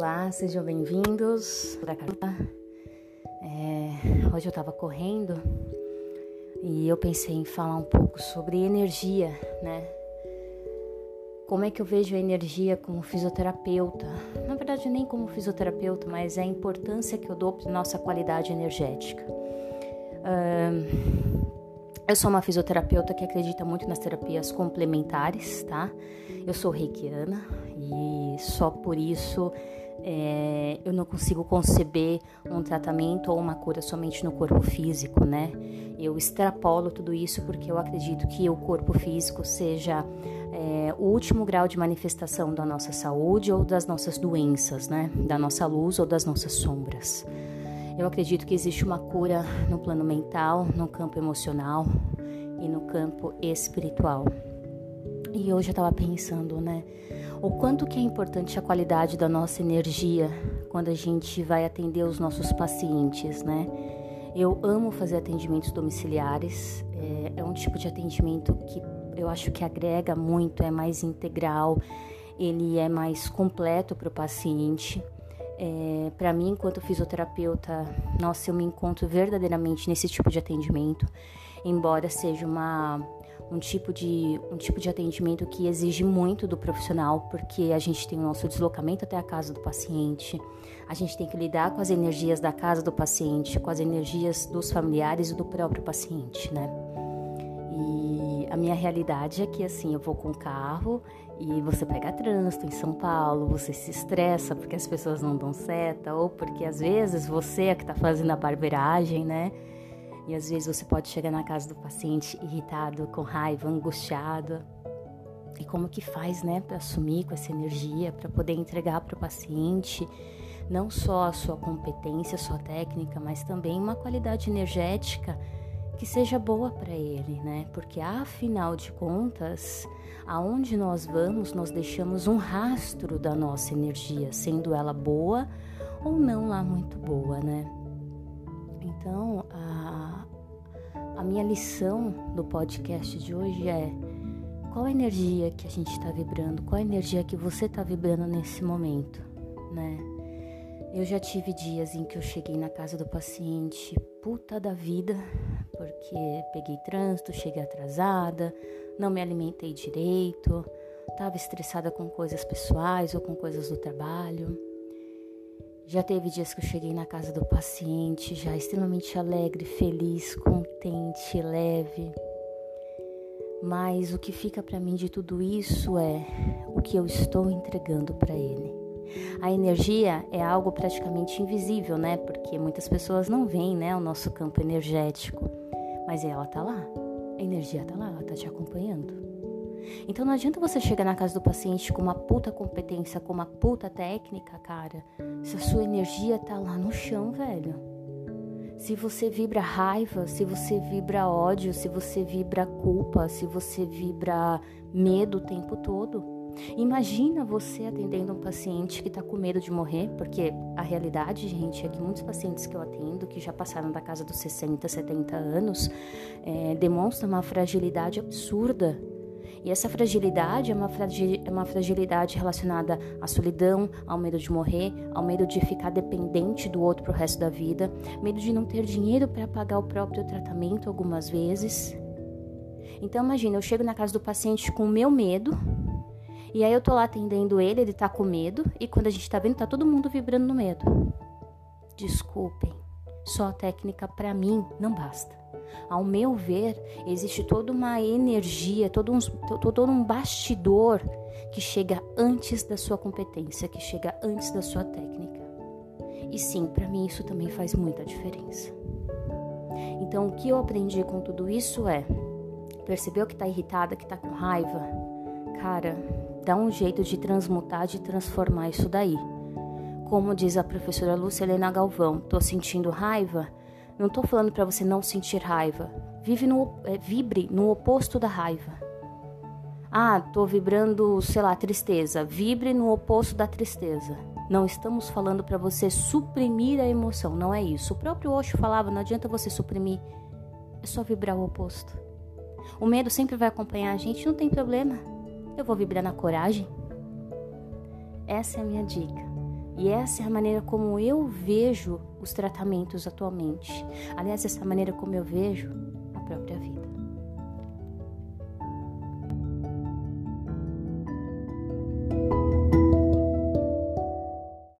Olá, sejam bem-vindos. É, hoje eu estava correndo e eu pensei em falar um pouco sobre energia, né? Como é que eu vejo a energia como fisioterapeuta? Na verdade, nem como fisioterapeuta, mas é a importância que eu dou para nossa qualidade energética. eu sou uma fisioterapeuta que acredita muito nas terapias complementares, tá? Eu sou reikiana e só por isso é, eu não consigo conceber um tratamento ou uma cura somente no corpo físico, né? Eu extrapolo tudo isso porque eu acredito que o corpo físico seja é, o último grau de manifestação da nossa saúde ou das nossas doenças, né? Da nossa luz ou das nossas sombras. Eu acredito que existe uma cura no plano mental, no campo emocional e no campo espiritual. E hoje eu estava pensando, né? O quanto que é importante a qualidade da nossa energia quando a gente vai atender os nossos pacientes, né? Eu amo fazer atendimentos domiciliares, é, é um tipo de atendimento que eu acho que agrega muito, é mais integral, ele é mais completo para o paciente. É, para mim, enquanto fisioterapeuta, nossa, eu me encontro verdadeiramente nesse tipo de atendimento, embora seja uma um tipo de um tipo de atendimento que exige muito do profissional, porque a gente tem o nosso deslocamento até a casa do paciente, a gente tem que lidar com as energias da casa do paciente, com as energias dos familiares e do próprio paciente, né? E a minha realidade é que assim, eu vou com carro e você pega trânsito em São Paulo, você se estressa porque as pessoas não dão seta ou porque às vezes você é que está fazendo a barbeiragem, né? E às vezes você pode chegar na casa do paciente irritado, com raiva, angustiado. E como que faz, né, para assumir com essa energia, para poder entregar para o paciente não só a sua competência, a sua técnica, mas também uma qualidade energética que seja boa para ele, né? Porque afinal de contas, aonde nós vamos, nós deixamos um rastro da nossa energia, sendo ela boa ou não lá muito boa, né? Então, a, a minha lição do podcast de hoje é qual a energia que a gente está vibrando, qual a energia que você está vibrando nesse momento, né? Eu já tive dias em que eu cheguei na casa do paciente puta da vida, porque peguei trânsito, cheguei atrasada, não me alimentei direito, estava estressada com coisas pessoais ou com coisas do trabalho. Já teve dias que eu cheguei na casa do paciente já extremamente alegre, feliz, contente, leve. Mas o que fica para mim de tudo isso é o que eu estou entregando para ele. A energia é algo praticamente invisível, né? Porque muitas pessoas não veem, né, o nosso campo energético. Mas ela tá lá. A energia tá lá, ela tá te acompanhando. Então não adianta você chegar na casa do paciente com uma puta competência, com uma puta técnica, cara, se a sua energia tá lá no chão, velho. Se você vibra raiva, se você vibra ódio, se você vibra culpa, se você vibra medo o tempo todo. Imagina você atendendo um paciente que está com medo de morrer, porque a realidade, gente, é que muitos pacientes que eu atendo, que já passaram da casa dos 60, 70 anos, é, demonstram uma fragilidade absurda e essa fragilidade é é uma fragilidade relacionada à solidão, ao medo de morrer, ao medo de ficar dependente do outro pro resto da vida, medo de não ter dinheiro para pagar o próprio tratamento algumas vezes. Então imagina, eu chego na casa do paciente com o meu medo, e aí eu tô lá atendendo ele, ele tá com medo, e quando a gente tá vendo, tá todo mundo vibrando no medo. Desculpem, só a técnica para mim não basta. Ao meu ver, existe toda uma energia, todo um, todo um bastidor que chega antes da sua competência, que chega antes da sua técnica. E sim, para mim isso também faz muita diferença. Então, o que eu aprendi com tudo isso é: percebeu que está irritada, que está com raiva? Cara, dá um jeito de transmutar, de transformar isso daí. Como diz a professora Lúcia Helena Galvão, tô sentindo raiva? Não estou falando para você não sentir raiva. Vive no, é, vibre no oposto da raiva. Ah, estou vibrando, sei lá, tristeza. Vibre no oposto da tristeza. Não estamos falando para você suprimir a emoção, não é isso. O próprio Osho falava, não adianta você suprimir, é só vibrar o oposto. O medo sempre vai acompanhar a gente, não tem problema. Eu vou vibrar na coragem. Essa é a minha dica. E essa é a maneira como eu vejo os tratamentos atualmente. Aliás, essa é a maneira como eu vejo